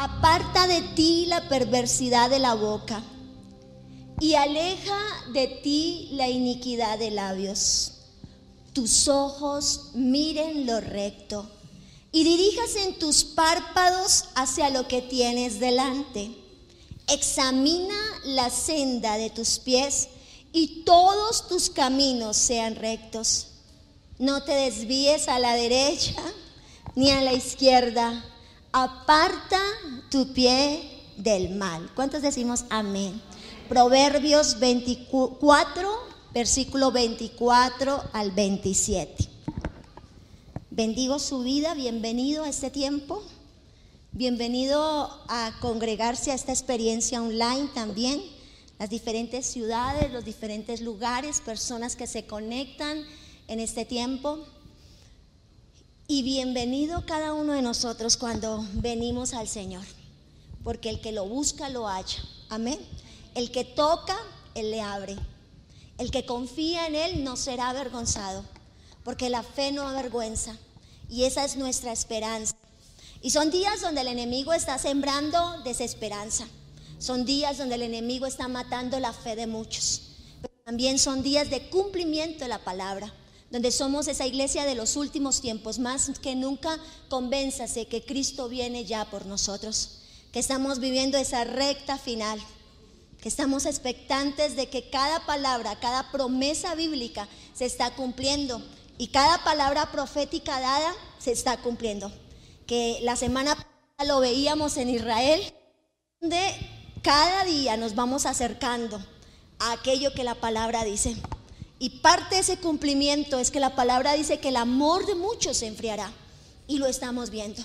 Aparta de ti la perversidad de la boca y aleja de ti la iniquidad de labios. Tus ojos miren lo recto y dirijas en tus párpados hacia lo que tienes delante. Examina la senda de tus pies y todos tus caminos sean rectos. No te desvíes a la derecha ni a la izquierda. Aparta tu pie del mal. ¿Cuántos decimos amén? Proverbios 24, versículo 24 al 27. Bendigo su vida, bienvenido a este tiempo, bienvenido a congregarse a esta experiencia online también, las diferentes ciudades, los diferentes lugares, personas que se conectan en este tiempo. Y bienvenido cada uno de nosotros cuando venimos al Señor, porque el que lo busca lo halla. Amén. El que toca, Él le abre. El que confía en Él no será avergonzado, porque la fe no avergüenza. Y esa es nuestra esperanza. Y son días donde el enemigo está sembrando desesperanza. Son días donde el enemigo está matando la fe de muchos. Pero también son días de cumplimiento de la palabra, donde somos esa iglesia de los últimos tiempos. Más que nunca, convénzase que Cristo viene ya por nosotros, que estamos viviendo esa recta final, que estamos expectantes de que cada palabra, cada promesa bíblica se está cumpliendo y cada palabra profética dada se está cumpliendo. Que la semana pasada lo veíamos en Israel, donde cada día nos vamos acercando a aquello que la palabra dice. Y parte de ese cumplimiento es que la palabra dice que el amor de muchos se enfriará. Y lo estamos viendo.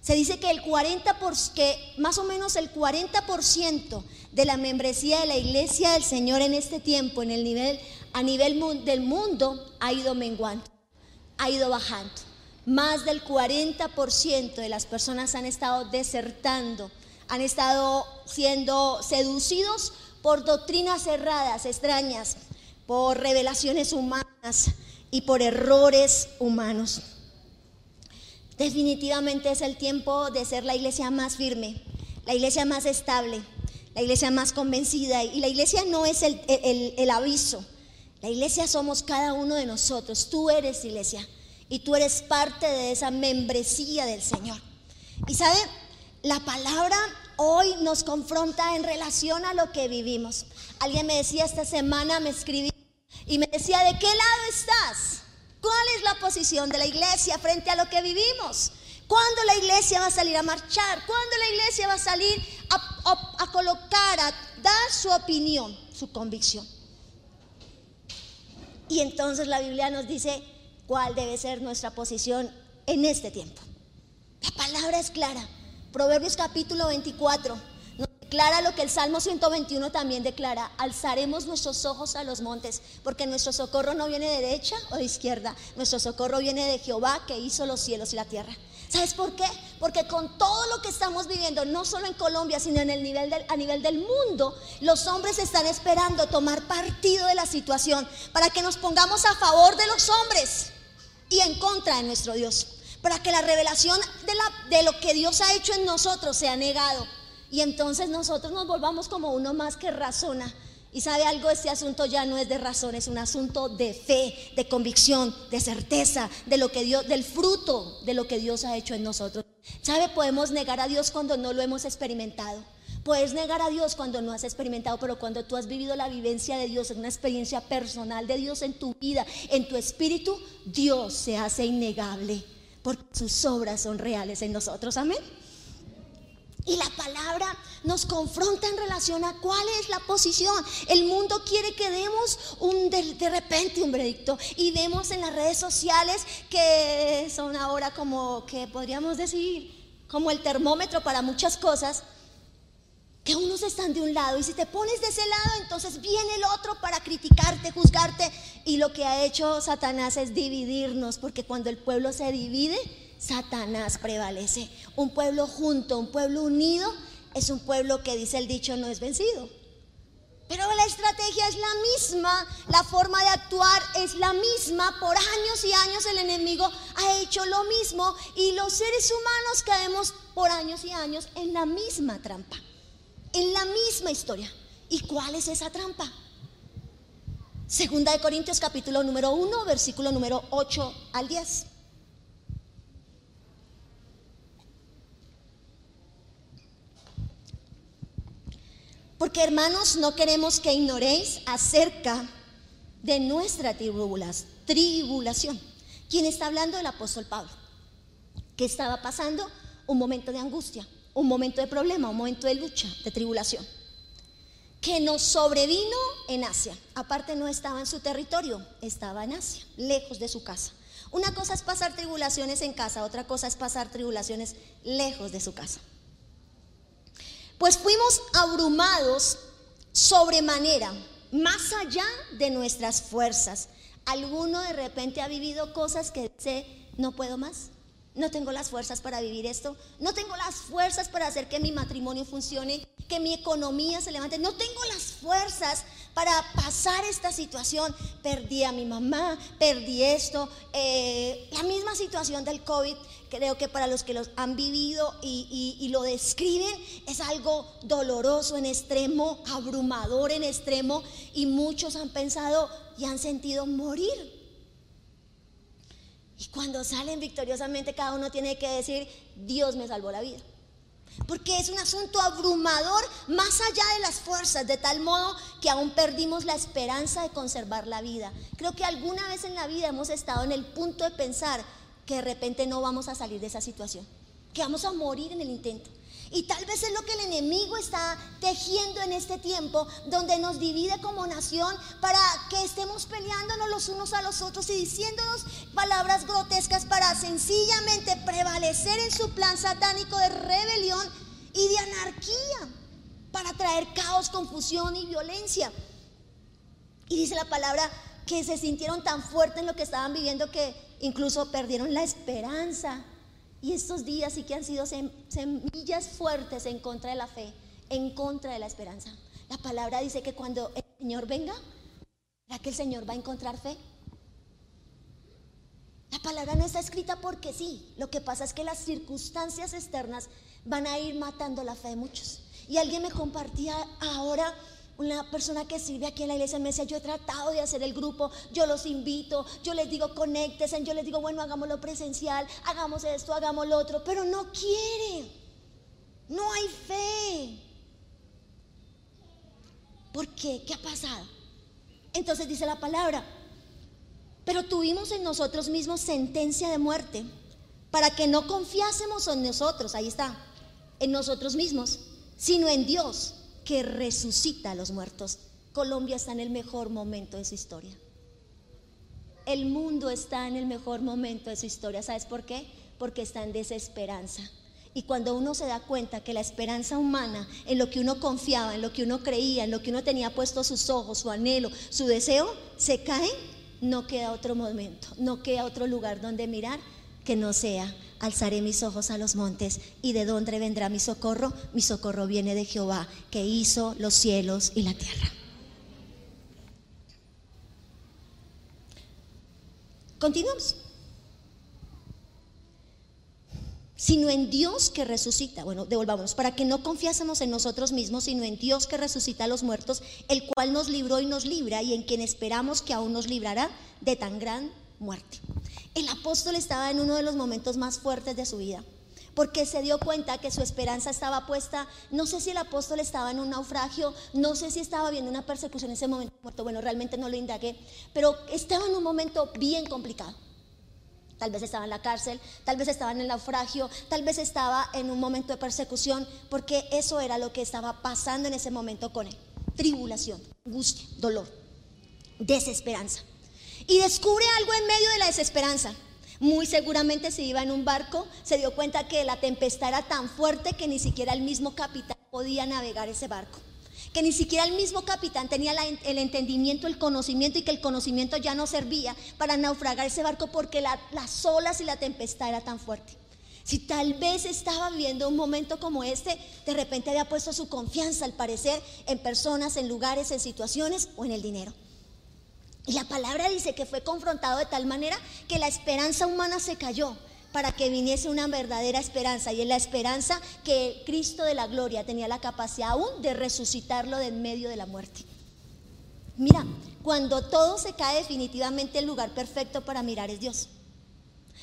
Se dice que el 40 que más o menos el 40% de la membresía de la iglesia del Señor en este tiempo, en el nivel a nivel del mundo ha ido menguando, ha ido bajando. Más del 40% de las personas han estado desertando, han estado siendo seducidos por doctrinas cerradas, extrañas, por revelaciones humanas y por errores humanos. Definitivamente es el tiempo de ser la iglesia más firme, la iglesia más estable, la iglesia más convencida. Y la iglesia no es el, el aviso, la iglesia somos cada uno de nosotros. Tú eres iglesia y tú eres parte de esa membresía del Señor. Y sabe, la palabra hoy nos confronta en relación a lo que vivimos. Alguien me decía esta semana, me escribí y me decía, ¿de qué lado estás? ¿Cuál es la posición de la iglesia frente a lo que vivimos? ¿Cuándo la iglesia va a salir a marchar? ¿Cuándo la iglesia va a salir a, a colocar, a dar su opinión, su convicción? Y entonces la Biblia nos dice cuál debe ser nuestra posición en este tiempo. La palabra es clara. Proverbios capítulo 24 nos declara lo que el Salmo 121 también declara. Alzaremos nuestros ojos a los montes, porque nuestro socorro no viene de derecha o de izquierda. Nuestro socorro viene de Jehová que hizo los cielos y la tierra. ¿Sabes por qué? Porque con todo lo que estamos viviendo, no solo en Colombia, sino en el nivel a nivel del mundo, los hombres están esperando tomar partido de la situación para que nos pongamos a favor de los hombres y en contra de nuestro Dios. Para que la revelación de, de lo que Dios ha hecho en nosotros sea negado. Y entonces nosotros nos volvamos como uno más que razona y sabe algo, este asunto ya no es de razón, es un asunto de fe, de convicción, de certeza, de lo que Dios, del fruto de lo que Dios ha hecho en nosotros. ¿Sabe? Podemos negar a Dios cuando no lo hemos experimentado. Puedes negar a Dios cuando no has experimentado, pero cuando tú has vivido la vivencia de Dios, una experiencia personal de Dios en tu vida, en tu espíritu, Dios se hace innegable, porque sus obras son reales en nosotros. Amén. Y la palabra nos confronta en relación a cuál es la posición. El mundo quiere que demos un de, repente un veredicto. Y vemos en las redes sociales que son ahora como que podríamos decir como el termómetro para muchas cosas. Que unos están de un lado. Y si te pones de ese lado entonces viene el otro para criticarte, juzgarte. Y lo que ha hecho Satanás es dividirnos porque cuando el pueblo se divide Satanás prevalece. Un pueblo junto, un pueblo unido, es un pueblo que dice el dicho no es vencido. Pero la estrategia es la misma, la forma de actuar es la misma. Por años y años el enemigo ha hecho lo mismo y los seres humanos caemos por años y años en la misma trampa, en la misma historia. ¿Y cuál es esa trampa? Segunda de Corintios capítulo número 1, versículo número 8 al 10. Porque hermanos, no queremos que ignoréis acerca de nuestra tribulación. ¿Quién está hablando? El apóstol Pablo. ¿Qué estaba pasando? Un momento de angustia, un momento de problema, un momento de lucha, de tribulación. Que nos sobrevino en Asia. Aparte no estaba en su territorio, estaba en Asia, lejos de su casa. Una cosa es pasar tribulaciones en casa, otra cosa es pasar tribulaciones lejos de su casa. Pues fuimos abrumados sobremanera, más allá de nuestras fuerzas. ¿Alguno de repente ha vivido cosas que dice, no puedo más? No tengo las fuerzas para vivir esto. No tengo las fuerzas para hacer que mi matrimonio funcione, que mi economía se levante. No tengo las fuerzas para pasar esta situación. Perdí a mi mamá, perdí esto. Eh, la misma situación del COVID creo que para los que los han vivido y, lo describen es algo doloroso en extremo, abrumador en extremo y muchos han pensado y han sentido morir. Y cuando salen victoriosamente cada uno tiene que decir, Dios me salvó la vida. Porque es un asunto abrumador más allá de las fuerzas, de tal modo que aún perdimos la esperanza de conservar la vida. Creo que alguna vez en la vida hemos estado en el punto de pensar, que de repente no vamos a salir de esa situación, que vamos a morir en el intento. Y tal vez es lo que el enemigo está tejiendo en este tiempo, donde nos divide como nación para que estemos peleándonos los unos a los otros y diciéndonos palabras grotescas para sencillamente prevalecer en su plan satánico de rebelión y de anarquía, para traer caos, confusión y violencia. Y dice la palabra que se sintieron tan fuertes en lo que estaban viviendo que incluso perdieron la esperanza. Y estos días sí que han sido semillas fuertes en contra de la fe, en contra de la esperanza. La palabra dice que cuando el Señor venga, ¿será que el Señor va a encontrar fe? La palabra no está escrita porque sí. Lo que pasa es que las circunstancias externas van a ir matando la fe de muchos. Y alguien me compartía ahora una persona que sirve aquí en la iglesia me decía, yo he tratado de hacer el grupo, yo los invito, yo les digo conéctense, yo les digo, bueno, hagámoslo presencial, hagamos esto, hagamos lo otro, pero no quiere, no hay fe. ¿Por qué? ¿Qué ha pasado? Entonces dice la palabra, pero tuvimos en nosotros mismos sentencia de muerte para que no confiásemos en nosotros, ahí está, en nosotros mismos, sino en Dios que resucita a los muertos. Colombia está en el mejor momento de su historia. El mundo está en el mejor momento de su historia. ¿Sabes por qué? Porque está en desesperanza. Y cuando uno se da cuenta que la esperanza humana, en lo que uno confiaba, en lo que uno creía, en lo que uno tenía puesto sus ojos, su anhelo, su deseo, se cae, no queda otro momento, no queda otro lugar donde mirar que no sea alzaré mis ojos a los montes y de dónde vendrá mi socorro. Mi socorro viene de Jehová, que hizo los cielos y la tierra. Continuamos. Sino en Dios que resucita. Bueno, devolvamos. Para que no confiásemos en nosotros mismos, sino en Dios que resucita a los muertos, el cual nos libró y nos libra, y en quien esperamos que aún nos librará de tan gran muerte. El apóstol estaba en uno de los momentos más fuertes de su vida, porque se dio cuenta que su esperanza estaba puesta, no sé si el apóstol estaba en un naufragio, no sé si estaba viendo una persecución en ese momento muerto, bueno, realmente no lo indagué, pero estaba en un momento bien complicado. Tal vez estaba en la cárcel, tal vez estaba en el naufragio, tal vez estaba en un momento de persecución, porque eso era lo que estaba pasando en ese momento con él. Tribulación, angustia, dolor, desesperanza y descubre algo en medio de la desesperanza. Muy seguramente se iba en un barco, se dio cuenta que la tempestad era tan fuerte que ni siquiera el mismo capitán podía navegar ese barco. Que ni siquiera el mismo capitán tenía el entendimiento, el conocimiento y que el conocimiento ya no servía para naufragar ese barco porque las olas y la tempestad era tan fuerte. Si tal vez estaba viviendo un momento como este, de repente había puesto su confianza, al parecer, en personas, en lugares, en situaciones o en el dinero. Y la palabra dice que fue confrontado de tal manera que la esperanza humana se cayó para que viniese una verdadera esperanza. Y es la esperanza que Cristo de la gloria tenía la capacidad aún de resucitarlo de en medio de la muerte. Mira, cuando todo se cae definitivamente el lugar perfecto para mirar es Dios.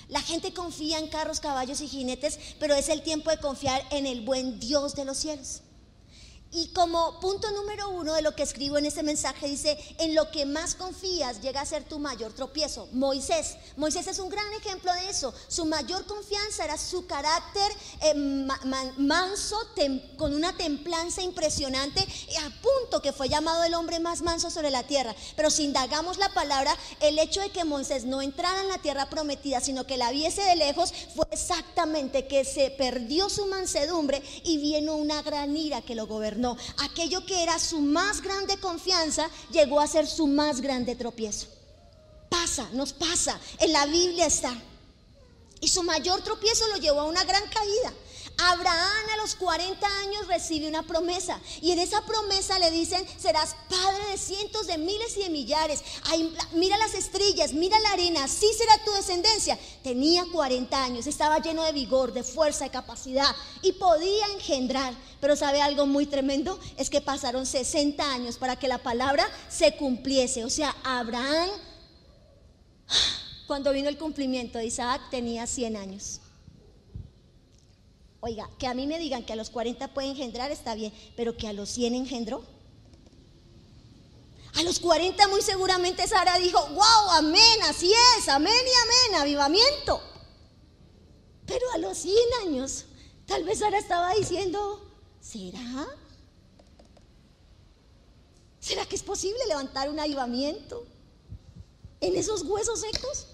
La gente confía en carros, caballos y jinetes, pero es el tiempo de confiar en el buen Dios de los cielos. Y como punto número uno de lo que escribo en este mensaje dice, en lo que más confías llega a ser tu mayor tropiezo. Moisés, Moisés es un gran ejemplo de eso. Su mayor confianza era su carácter eh, manso, con una templanza impresionante, a punto que fue llamado el hombre más manso sobre la tierra. Pero si indagamos la palabra, el hecho de que Moisés no entrara en la tierra prometida, sino que la viese de lejos, fue exactamente que se perdió su mansedumbre y vino una gran ira que lo gobernó. No, aquello que era su más grande confianza llegó a ser su más grande tropiezo. Pasa, nos pasa, en la Biblia está. Y su mayor tropiezo lo llevó a una gran caída. Abraham a los 40 años recibe una promesa y en esa promesa le dicen, serás padre de cientos de miles y de millares. mira las estrellas, mira la arena, así será tu descendencia. Tenía 40 años, estaba lleno de vigor, de fuerza, de capacidad y podía engendrar. Pero sabe algo muy tremendo, es que pasaron 60 años para que la palabra se cumpliese. O sea, Abraham, cuando vino el cumplimiento de Isaac, tenía 100 años. Oiga, que a mí me digan que a los 40 puede engendrar está bien, pero que a los 100 engendró. A los 40 muy seguramente Sara dijo, wow, amén, así es, amén y amén, avivamiento. Pero a los 100 años, tal vez Sara estaba diciendo, ¿será? ¿Será que es posible levantar un avivamiento en esos huesos secos?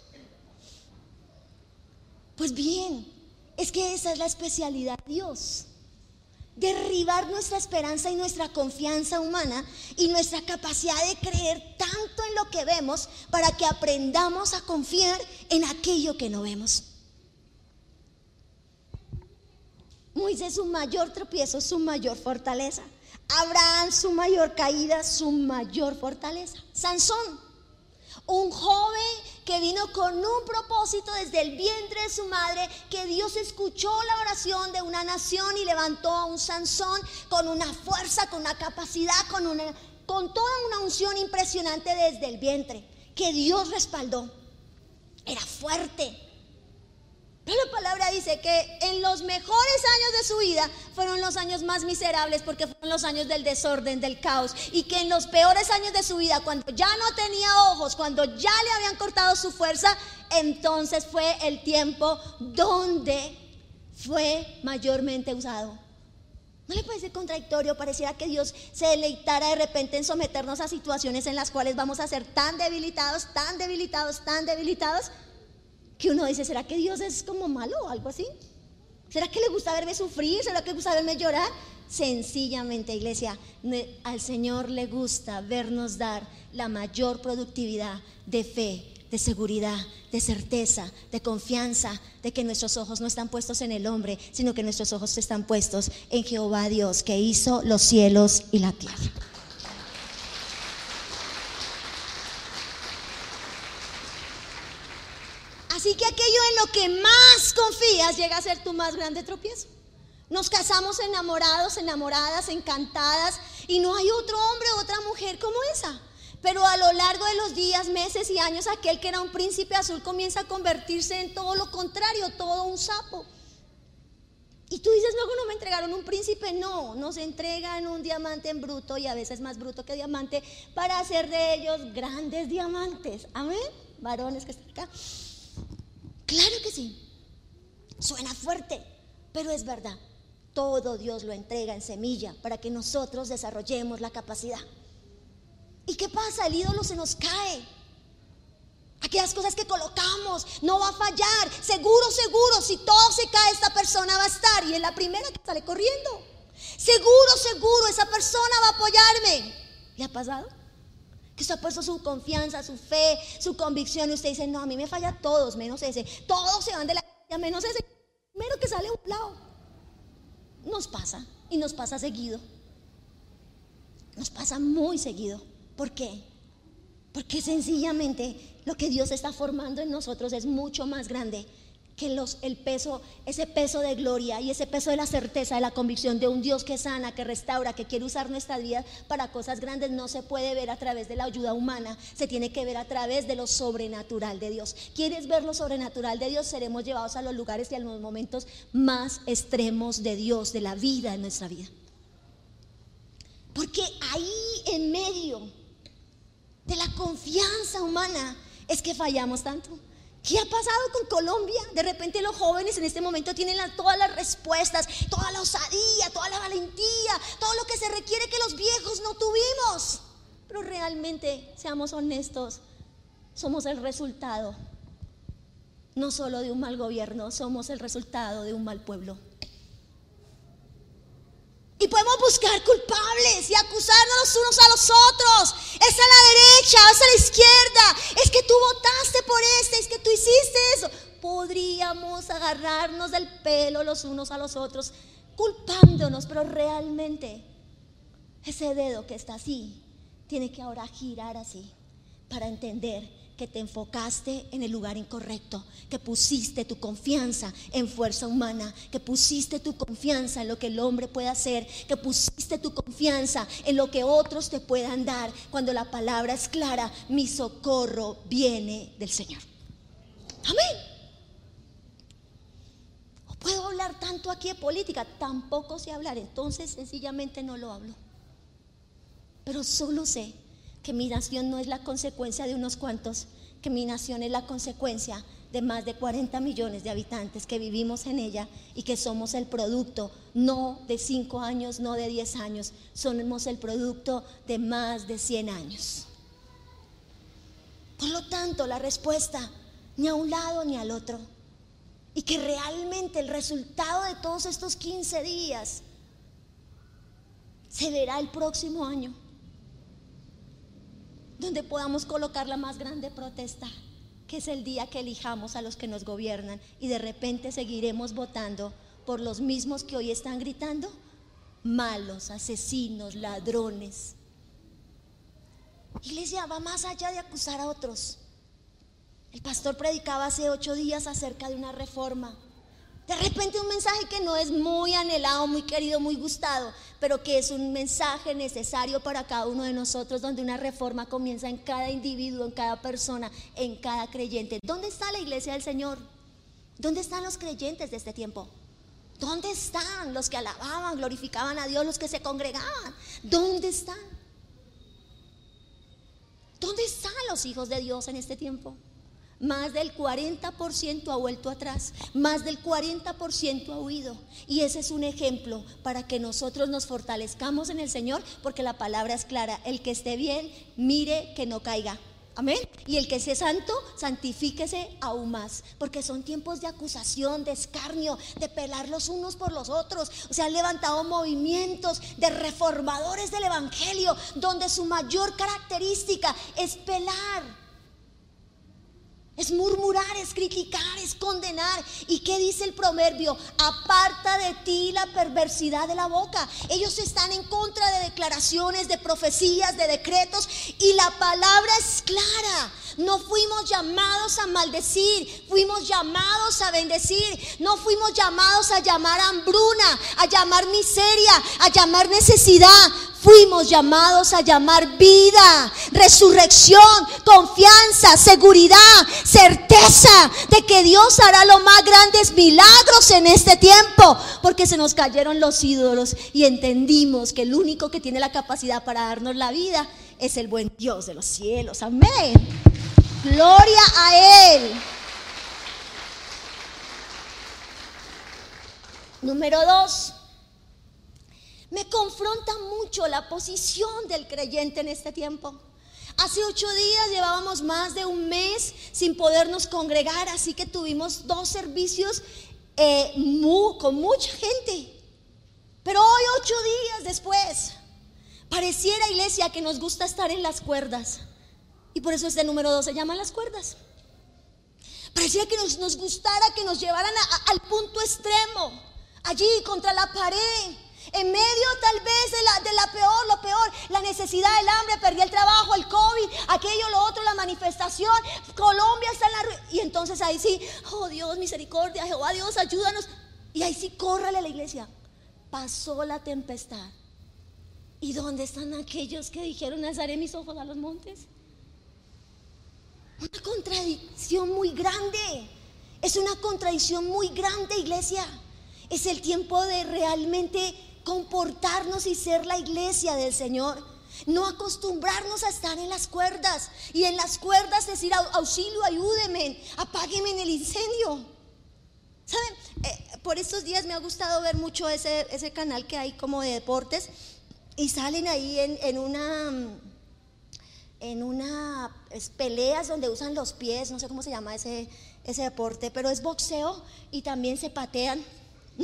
Pues bien, es que esa es la especialidad de Dios. Derribar nuestra esperanza y nuestra confianza humana y nuestra capacidad de creer tanto en lo que vemos para que aprendamos a confiar en aquello que no vemos. Moisés su mayor tropiezo, su mayor fortaleza. Abraham su mayor caída, su mayor fortaleza. Sansón, un joven que vino con un propósito desde el vientre de su madre, que Dios escuchó la oración de una nación y levantó a un Sansón con una fuerza, con una capacidad, con, una, con toda una unción impresionante desde el vientre, que Dios respaldó. Era fuerte, pero la palabra dice que en los mejores años de su vida fueron los años más miserables porque fueron los años del desorden, del caos. Y que en los peores años de su vida, cuando ya no tenía ojos, cuando ya le habían cortado su fuerza, entonces fue el tiempo donde fue mayormente usado. ¿No le parece contradictorio? Pareciera que Dios se deleitara de repente en someternos a situaciones en las cuales vamos a ser tan debilitados, tan debilitados, tan debilitados que uno dice, ¿será que Dios es como malo o algo así? ¿Será que le gusta verme sufrir? ¿Será que le gusta verme llorar? Sencillamente, iglesia, al Señor le gusta vernos dar la mayor productividad de fe, de seguridad, de certeza, de confianza, de que nuestros ojos no están puestos en el hombre, sino que nuestros ojos están puestos en Jehová Dios, que hizo los cielos y la tierra. Así que aquello en lo que más confías llega a ser tu más grande tropiezo. Nos casamos enamorados, enamoradas, encantadas, y no hay otro hombre o otra mujer como esa. Pero a lo largo de los días, meses y años, aquel que era un príncipe azul comienza a convertirse en todo lo contrario, todo un sapo. Y tú dices, luego no me entregaron un príncipe. No, nos entregan un diamante en bruto y a veces más bruto que diamante para hacer de ellos grandes diamantes. Amén, varones que están acá. Claro que sí. Suena fuerte, pero es verdad. Todo Dios lo entrega en semilla para que nosotros desarrollemos la capacidad. ¿Y qué pasa? El ídolo se nos cae. Aquellas cosas que colocamos, no va a fallar. Seguro, seguro, si todo se cae, esta persona va a estar. Y es la primera que sale corriendo. Seguro, seguro, esa persona va a apoyarme. ¿Le ha pasado? Que usted ha puesto su confianza, su fe, su convicción, y usted dice, no, a mí me falla todos, menos ese. Todos se van de la iglesia, menos ese. primero que sale a un lado. Nos pasa y nos pasa seguido. Nos pasa muy seguido. ¿Por qué? Porque sencillamente lo que Dios está formando en nosotros es mucho más grande que los, el peso, ese peso de gloria y ese peso de la certeza, de la convicción de un Dios que sana, que restaura, que quiere usar nuestra vida para cosas grandes, no se puede ver a través de la ayuda humana, se tiene que ver a través de lo sobrenatural de Dios. ¿Quieres ver lo sobrenatural de Dios? Seremos llevados a los lugares y a los momentos más extremos de Dios, de la vida en nuestra vida. Porque ahí en medio de la confianza humana es que fallamos tanto. ¿Qué ha pasado con Colombia? De repente los jóvenes en este momento tienen todas las respuestas, toda la osadía, toda la valentía, todo lo que se requiere que los viejos no tuvimos. Pero realmente, seamos honestos, somos el resultado, no solo de un mal gobierno, somos el resultado de un mal pueblo. Y podemos buscar culpables y acusarnos los unos a los otros. Es a la derecha, es a la izquierda. Es que tú votaste por este, es que tú hiciste eso. Podríamos agarrarnos del pelo los unos a los otros, culpándonos, pero realmente ese dedo que está así tiene que ahora girar así para entender que te enfocaste en el lugar incorrecto, que pusiste tu confianza en fuerza humana, que pusiste tu confianza en lo que el hombre puede hacer, que pusiste tu confianza en lo que otros te puedan dar, cuando la palabra es clara, mi socorro viene del Señor. Amén. O puedo hablar tanto aquí de política, tampoco sé hablar, entonces sencillamente no lo hablo. Pero solo sé que mi nación no es la consecuencia de unos cuantos, que mi nación es la consecuencia de más de 40 millones de habitantes que vivimos en ella y que somos el producto no de 5 años, no de 10 años, somos el producto de más de 100 años. Por lo tanto, la respuesta ni a un lado ni al otro. Y que realmente el resultado de todos estos 15 días se verá el próximo año donde podamos colocar la más grande protesta, que es el día que elijamos a los que nos gobiernan y de repente seguiremos votando por los mismos que hoy están gritando, malos, asesinos, ladrones. Iglesia va más allá de acusar a otros. El pastor predicaba hace ocho días acerca de una reforma de repente un mensaje que no es muy anhelado, muy querido, muy gustado, pero que es un mensaje necesario para cada uno de nosotros, donde una reforma comienza en cada individuo, en cada persona, en cada creyente. ¿Dónde está la iglesia del Señor? ¿Dónde están los creyentes de este tiempo? ¿Dónde están los que alababan, glorificaban a Dios, los que se congregaban? ¿Dónde están? ¿Dónde están los hijos de Dios en este tiempo? Más del 40% ha vuelto atrás, más del 40% ha huido. Y ese es un ejemplo para que nosotros nos fortalezcamos en el Señor, porque la palabra es clara, el que esté bien, mire que no caiga. Amén. Y el que sea santo, santifíquese aún más. Porque son tiempos de acusación, de escarnio, de pelar los unos por los otros. Se han levantado movimientos de reformadores del Evangelio, donde su mayor característica es pelar es murmurar, es criticar, es condenar. ¿Y qué dice el proverbio? Aparta de ti la perversidad de la boca. Ellos están en contra de declaraciones, de profecías, de decretos. Y la palabra es clara. No fuimos llamados a maldecir, fuimos llamados a bendecir. No fuimos llamados a llamar hambruna, a llamar miseria, a llamar necesidad. Fuimos llamados a llamar vida, resurrección, confianza, seguridad, certeza de que Dios hará los más grandes milagros en este tiempo, porque se nos cayeron los ídolos y entendimos que el único que tiene la capacidad para darnos la vida es el buen Dios de los cielos. Amén. Gloria a Él. Número dos. Me confronta mucho la posición del creyente en este tiempo. Hace ocho días llevábamos más de un mes sin podernos congregar, así que tuvimos dos servicios eh, con mucha gente. Pero hoy, ocho días después, pareciera iglesia que nos gusta estar en las cuerdas. Y por eso este número dos se llama las cuerdas. Parecía que nos, nos gustara que nos llevaran al punto extremo, allí contra la pared. En medio tal vez de la, de la peor, lo peor, la necesidad, el hambre, perdí el trabajo, manifestación, Colombia está en la ruina. Y entonces ahí sí, oh Dios, misericordia, Jehová Dios, ayúdanos. Y ahí sí, córrale a la iglesia. Pasó la tempestad. ¿Y dónde están aquellos que dijeron, alzaré mis ojos a los montes? Una contradicción muy grande. Es una contradicción muy grande, iglesia. Es el tiempo de realmente comportarnos y ser la iglesia del Señor. No acostumbrarnos a estar en las cuerdas y en las cuerdas decir auxilio, ayúdeme, apágueme en el incendio. ¿Saben? Eh, por estos días me ha gustado ver mucho ese, ese, canal que hay como de deportes y salen ahí en, en una en una peleas donde usan los pies, no sé cómo se llama ese, ese deporte, pero es boxeo y también se patean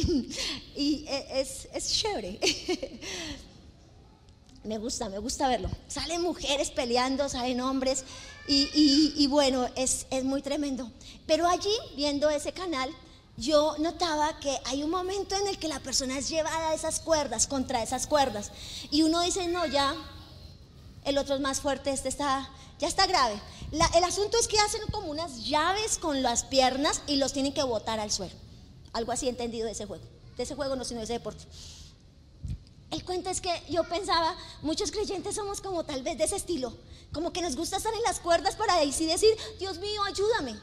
y e, es, es chévere. me gusta, me gusta verlo. Salen mujeres peleando, salen hombres y, bueno, es, es muy tremendo. Pero allí, viendo ese canal, yo notaba que hay un momento en el que la persona es llevada a esas cuerdas, contra esas cuerdas. Y uno dice, no, ya, el otro es más fuerte, este está, ya está grave. el asunto es que hacen como unas llaves con las piernas y los tienen que botar al suelo. Algo así entendido de ese juego. De ese juego no, sino de ese deporte. El cuento es que yo pensaba, muchos creyentes somos como tal vez de ese estilo, como que nos gusta estar en las cuerdas para así decir, Dios mío, ayúdame.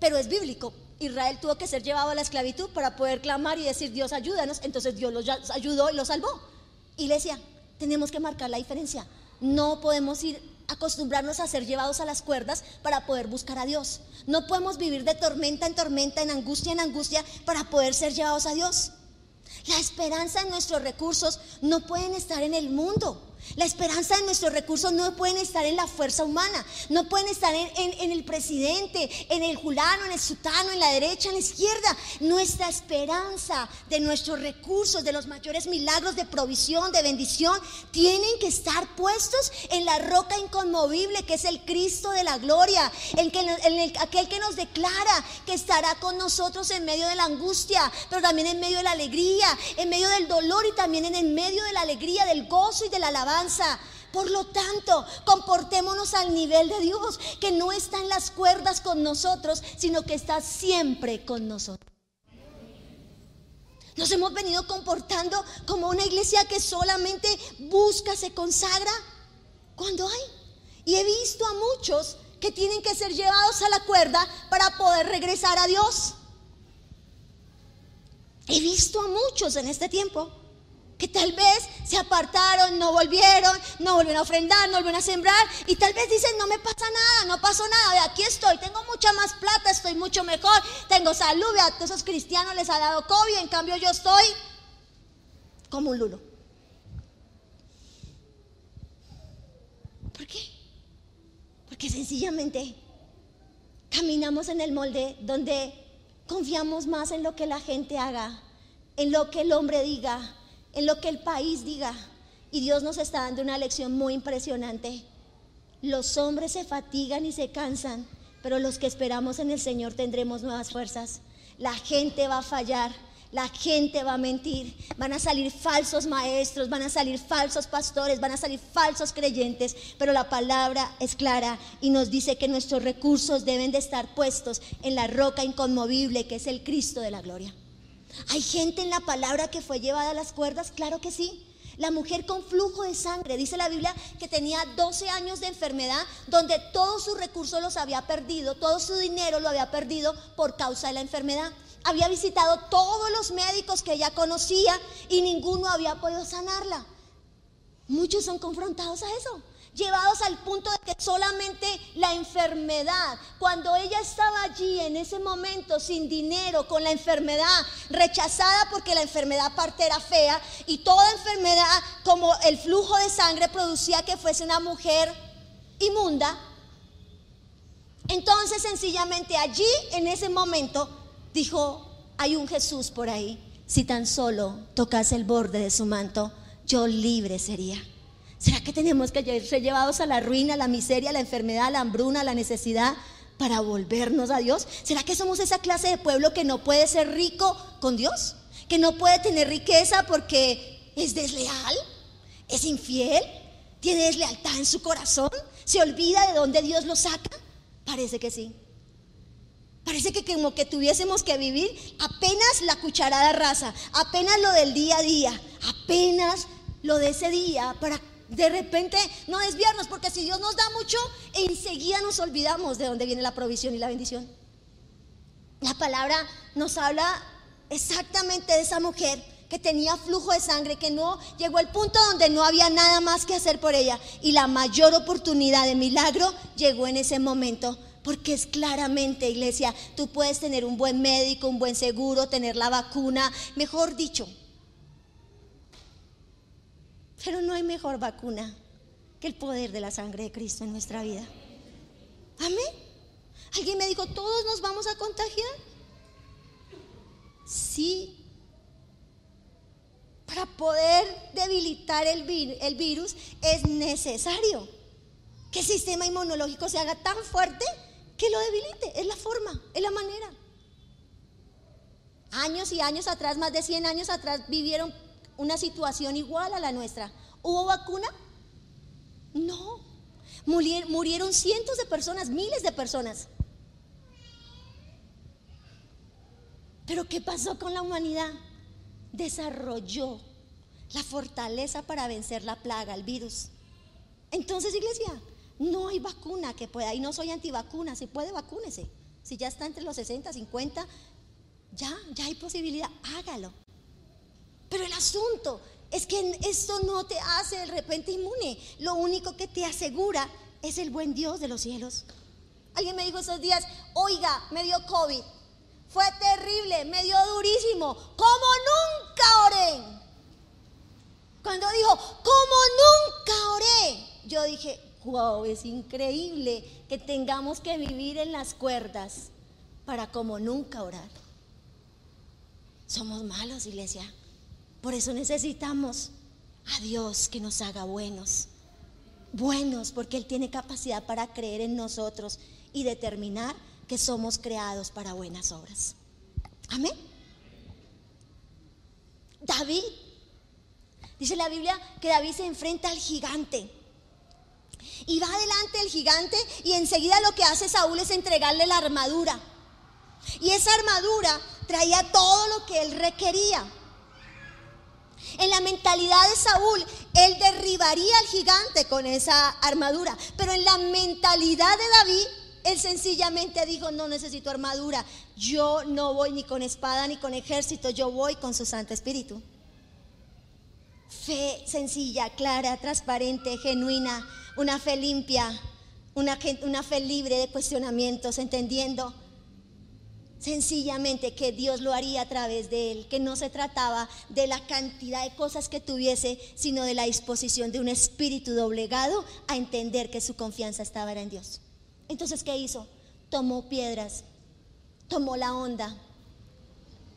Pero es bíblico. Israel tuvo que ser llevado a la esclavitud para poder clamar y decir, Dios, ayúdanos. Entonces Dios los ayudó y los salvó. Iglesia, tenemos que marcar la diferencia. No podemos ir acostumbrarnos a ser llevados a las cuerdas para poder buscar a Dios. No podemos vivir de tormenta en tormenta, en angustia en angustia, para poder ser llevados a Dios. La esperanza en nuestros recursos no pueden estar en el mundo. La esperanza de nuestros recursos no pueden estar en la fuerza humana, no pueden estar en, el presidente, en el julano, en el sutano, en la derecha, en la izquierda. Nuestra esperanza de nuestros recursos, de los mayores milagros de provisión, de bendición, tienen que estar puestos en la roca inconmovible que es el Cristo de la gloria, en, que, en aquel que nos declara que estará con nosotros en medio de la angustia, pero también en medio de la alegría, en medio del dolor y también en el medio de la alegría, del gozo y de la alabanza por lo tanto, comportémonos al nivel de Dios, que no está en las cuerdas con nosotros, sino que está siempre con nosotros. Nos hemos venido comportando como una iglesia que solamente busca, se consagra cuando hay. Y he visto a muchos que tienen que ser llevados a la cuerda para poder regresar a Dios. He visto a muchos en este tiempo que tal vez se apartaron, no volvieron, no volvieron a ofrendar, no volvieron a sembrar y tal vez dicen, no me pasa nada, no pasó nada, aquí estoy, tengo mucha más plata, estoy mucho mejor, tengo salud, a todos esos cristianos les ha dado COVID, en cambio yo estoy como un lulo. ¿Por qué? Porque sencillamente caminamos en el molde donde confiamos más en lo que la gente haga, en lo que el hombre diga, en lo que el país diga. Y Dios nos está dando una lección muy impresionante. Los hombres se fatigan y se cansan, pero los que esperamos en el Señor tendremos nuevas fuerzas. La gente va a fallar, la gente va a mentir, van a salir falsos maestros, van a salir falsos pastores, van a salir falsos creyentes, pero la palabra es clara y nos dice que nuestros recursos deben de estar puestos en la roca inconmovible que es el Cristo de la gloria. ¿Hay gente en la palabra que fue llevada a las cuerdas? Claro que sí. La mujer con flujo de sangre, dice la Biblia, que tenía 12 años de enfermedad, donde todos sus recursos los había perdido, todo su dinero lo había perdido por causa de la enfermedad. Había visitado todos los médicos que ella conocía y ninguno había podido sanarla. Muchos son confrontados a eso llevados al punto de que solamente la enfermedad, cuando ella estaba allí en ese momento sin dinero, con la enfermedad, rechazada porque la enfermedad parte era fea y toda enfermedad como el flujo de sangre producía que fuese una mujer inmunda, entonces sencillamente allí en ese momento dijo, hay un Jesús por ahí, si tan solo tocase el borde de su manto, yo libre sería. ¿Será que tenemos que ser llevados a la ruina, a la miseria, a la enfermedad, a la hambruna, a la necesidad para volvernos a Dios? ¿Será que somos esa clase de pueblo que no puede ser rico con Dios? ¿Que no puede tener riqueza porque es desleal? ¿Es infiel? ¿Tiene deslealtad en su corazón? ¿Se olvida de dónde Dios lo saca? Parece que sí. Parece que como que tuviésemos que vivir apenas la cucharada rasa, apenas lo del día a día, apenas lo de ese día para de repente no desviarnos, porque si Dios nos da mucho, enseguida nos olvidamos de dónde viene la provisión y la bendición. La palabra nos habla exactamente de esa mujer que tenía flujo de sangre, que no llegó al punto donde no había nada más que hacer por ella. Y la mayor oportunidad de milagro llegó en ese momento porque es claramente, iglesia, tú puedes tener un buen médico, un buen seguro, tener la vacuna, mejor dicho. Pero no hay mejor vacuna que el poder de la sangre de Cristo en nuestra vida. Amén. Alguien me dijo, ¿todos nos vamos a contagiar? Sí. Para poder debilitar el, el virus es necesario que el sistema inmunológico se haga tan fuerte que lo debilite. Es la forma, es la manera. Años y años atrás, más de 100 años atrás, vivieron una situación igual a la nuestra. ¿Hubo vacuna? No. Murieron cientos de personas, miles de personas. Pero ¿qué pasó con la humanidad? Desarrolló la fortaleza para vencer la plaga, el virus. Entonces, iglesia, no hay vacuna que pueda, y no soy antivacuna, si puede vacúnese. Si ya está entre los 60, 50, ya, ya hay posibilidad, hágalo. Pero el asunto es que esto no te hace de repente inmune. Lo único que te asegura es el buen Dios de los cielos. Alguien me dijo esos días, oiga, me dio COVID. Fue terrible, me dio durísimo. Como nunca oré. Cuando dijo, como nunca oré, yo dije, wow, es increíble que tengamos que vivir en las cuerdas para como nunca orar. Somos malos, iglesia. Por eso necesitamos a Dios que nos haga buenos. Buenos, porque Él tiene capacidad para creer en nosotros y determinar que somos creados para buenas obras. Amén. David, dice la Biblia que David se enfrenta al gigante. Y va adelante el gigante y enseguida lo que hace Saúl es entregarle la armadura. Y esa armadura traía todo lo que él requería. En la mentalidad de Saúl, él derribaría al gigante con esa armadura. Pero en la mentalidad de David, él sencillamente dijo, no necesito armadura. Yo no voy ni con espada ni con ejército, yo voy con su Santo Espíritu. Fe sencilla, clara, transparente, genuina, una fe limpia, una, una fe libre de cuestionamientos, entendiendo sencillamente que Dios lo haría a través de él, que no se trataba de la cantidad de cosas que tuviese, sino de la disposición de un espíritu doblegado a entender que su confianza estaba en Dios. Entonces, ¿qué hizo? Tomó piedras, tomó la onda.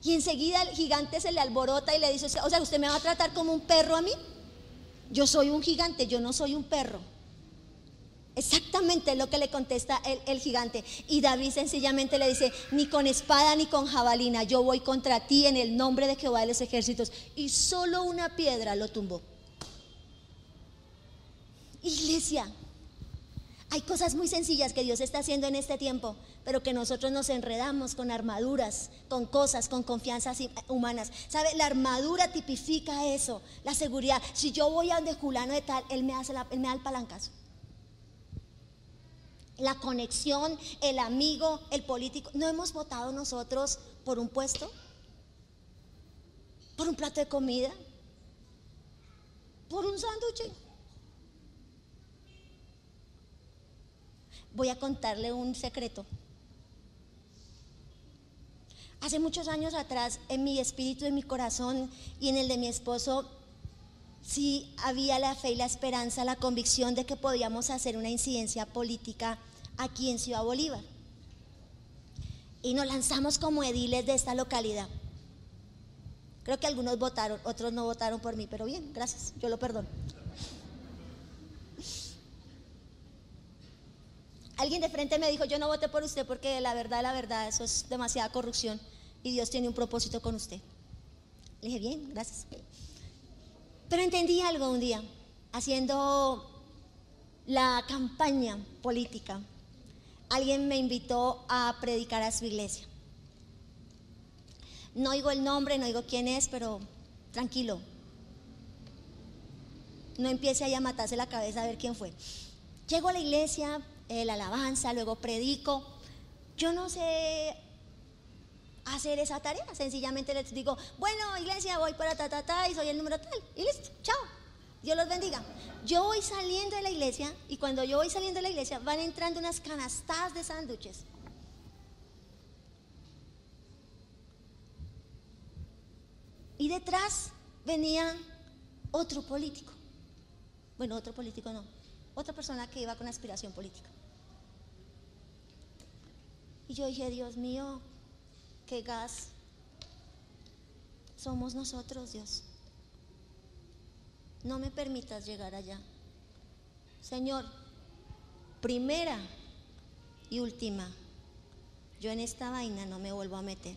Y enseguida el gigante se le alborota y le dice, o sea, ¿usted me va a tratar como un perro a mí? Yo soy un gigante, yo no soy un perro. Exactamente lo que le contesta el, gigante. Y David sencillamente le dice, ni con espada ni con jabalina, yo voy contra ti en el nombre de Jehová de los ejércitos. Y solo una piedra lo tumbó. Iglesia, hay cosas muy sencillas que Dios está haciendo en este tiempo, pero que nosotros nos enredamos con armaduras, con cosas, con confianzas humanas. ¿Sabe? La armadura tipifica eso, la seguridad. Si yo voy a donde Julano de tal, él me, hace él me da el palancazo la conexión, el amigo, el político. ¿No hemos votado nosotros por un puesto? ¿Por un plato de comida? ¿Por un sándwich? Voy a contarle un secreto. Hace muchos años atrás, en mi espíritu, en mi corazón y en el de mi esposo, sí había la fe y la esperanza, la convicción de que podíamos hacer una incidencia política aquí en Ciudad Bolívar. Y nos lanzamos como ediles de esta localidad. Creo que algunos votaron, otros no votaron por mí, pero bien, gracias, yo lo perdono. Alguien de frente me dijo, yo no voté por usted porque la verdad, la verdad, eso es demasiada corrupción y Dios tiene un propósito con usted. Le dije, bien, gracias. Pero entendí algo un día, haciendo la campaña política. Alguien me invitó a predicar a su iglesia. No oigo el nombre, no oigo quién es, pero tranquilo. No empiece ahí a matarse la cabeza a ver quién fue. Llego a la iglesia, la alabanza, luego predico. Yo no sé hacer esa tarea, sencillamente les digo, bueno, iglesia, voy para ta, ta, ta, y soy el número tal. Y listo, chao. Dios los bendiga. Yo voy saliendo de la iglesia y cuando yo voy saliendo de la iglesia van entrando unas canastas de sándwiches. Y detrás venía otro político. Bueno, otro político no. Otra persona que iba con aspiración política. Y yo dije, Dios mío, qué gas somos nosotros, Dios. No me permitas llegar allá. Señor, primera y última, yo en esta vaina no me vuelvo a meter.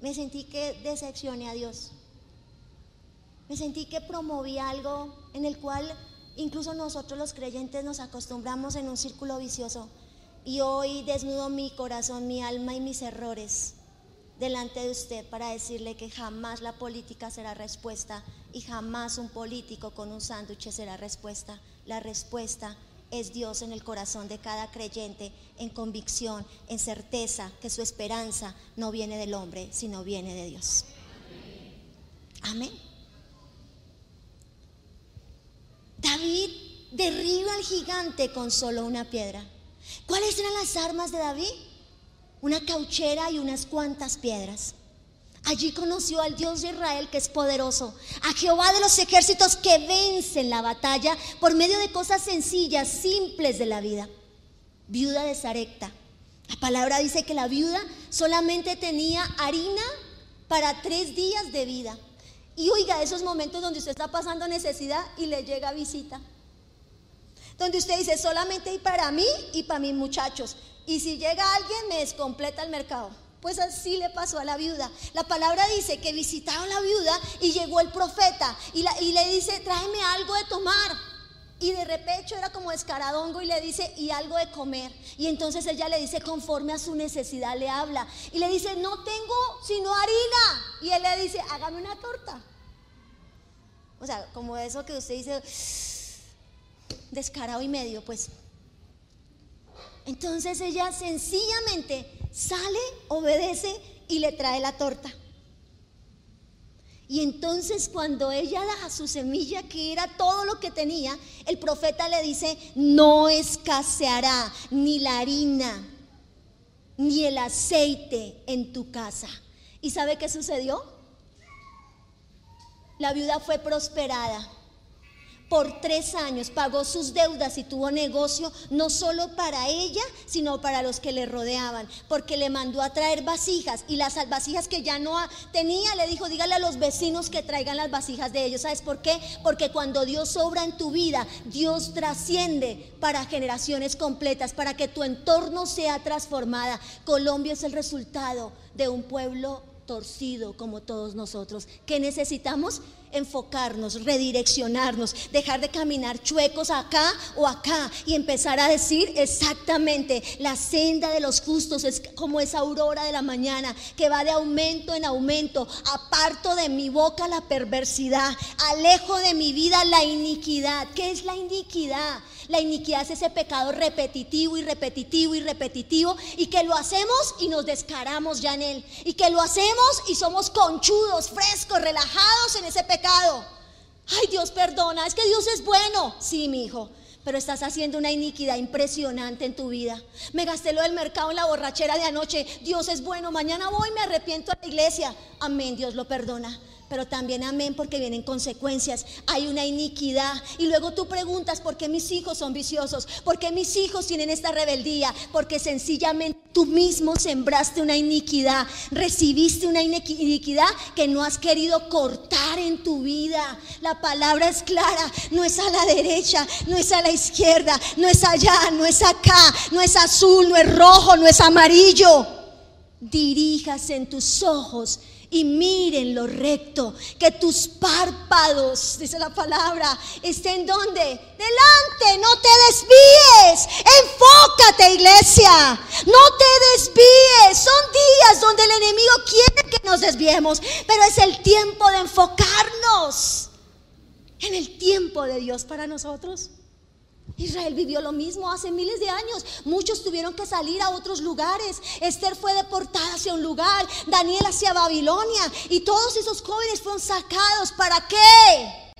Me sentí que decepcioné a Dios. Me sentí que promoví algo en el cual incluso nosotros los creyentes nos acostumbramos en un círculo vicioso. Y hoy desnudo mi corazón, mi alma y mis errores delante de usted para decirle que jamás la política será respuesta y jamás un político con un sándwich será respuesta. La respuesta es Dios en el corazón de cada creyente, en convicción, en certeza que su esperanza no viene del hombre, sino viene de Dios. Amén. David derriba al gigante con solo una piedra. ¿Cuáles eran las armas de David? Una cauchera y unas cuantas piedras. Allí conoció al Dios de Israel que es poderoso, a Jehová de los ejércitos que vence en la batalla por medio de cosas sencillas, simples de la vida. Viuda de Sarepta. La palabra dice que la viuda solamente tenía harina para tres días de vida. Y oiga, esos momentos donde usted está pasando necesidad y le llega visita. Donde usted dice, solamente hay para mí y para mis muchachos. Y si llega alguien, me descompleta el mercado. Pues así le pasó a la viuda. La palabra dice que visitaron la viuda y llegó el profeta y, le dice, tráeme algo de tomar. Y de repecho era como escaradongo y le dice, y algo de comer. Y entonces ella le dice, conforme a su necesidad, le habla. Y le dice, no tengo sino harina. Y él le dice, hágame una torta. O sea, como eso que usted dice, descarado y medio, pues. Entonces ella sencillamente sale, obedece y le trae la torta. Y entonces cuando ella da su semilla, que era todo lo que tenía, el profeta le dice, no escaseará ni la harina, ni el aceite en tu casa. ¿Y sabe qué sucedió? La viuda fue prosperada por tres años, pagó sus deudas y tuvo negocio no solo para ella, sino para los que le rodeaban, porque le mandó a traer vasijas y las vasijas que ya no tenía, le dijo, dígale a los vecinos que traigan las vasijas de ellos. ¿Sabes por qué? Porque cuando Dios obra en tu vida, Dios trasciende para generaciones completas, para que tu entorno sea transformada. Colombia es el resultado de un pueblo torcido como todos nosotros. ¿Qué necesitamos? Enfocarnos, redireccionarnos, dejar de caminar chuecos acá o acá y empezar a decir exactamente, la senda de los justos es como esa aurora de la mañana que va de aumento en aumento. Aparto de mi boca la perversidad, alejo de mi vida la iniquidad. ¿Qué es la iniquidad? La iniquidad es ese pecado repetitivo y repetitivo y repetitivo y que lo hacemos y nos descaramos ya en él. Y que lo hacemos y somos conchudos, frescos, relajados en ese pecado. Ay, Dios perdona, es que Dios es bueno. Sí, mi hijo, pero estás haciendo una iniquidad impresionante en tu vida. Me gasté lo del mercado en la borrachera de anoche. Dios es bueno, mañana voy y me arrepiento a la iglesia. Amén, Dios lo perdona pero también amén porque vienen consecuencias. Hay una iniquidad. Y luego tú preguntas, ¿por qué mis hijos son viciosos? ¿Por qué mis hijos tienen esta rebeldía? Porque sencillamente tú mismo sembraste una iniquidad, recibiste una iniquidad que no has querido cortar en tu vida. La palabra es clara, no es a la derecha, no es a la izquierda, no es allá, no es acá, no es azul, no es rojo, no es amarillo. Diríjase en tus ojos y miren lo recto, que tus párpados, dice la palabra, estén donde? Delante, no te desvíes, enfócate iglesia, no te desvíes, son días donde el enemigo quiere que nos desviemos, pero es el tiempo de enfocarnos en el tiempo de Dios para nosotros. Israel vivió lo mismo hace miles de años. Muchos tuvieron que salir a otros lugares. Esther fue deportada hacia un lugar, Daniel hacia Babilonia y todos esos jóvenes fueron sacados. ¿Para qué?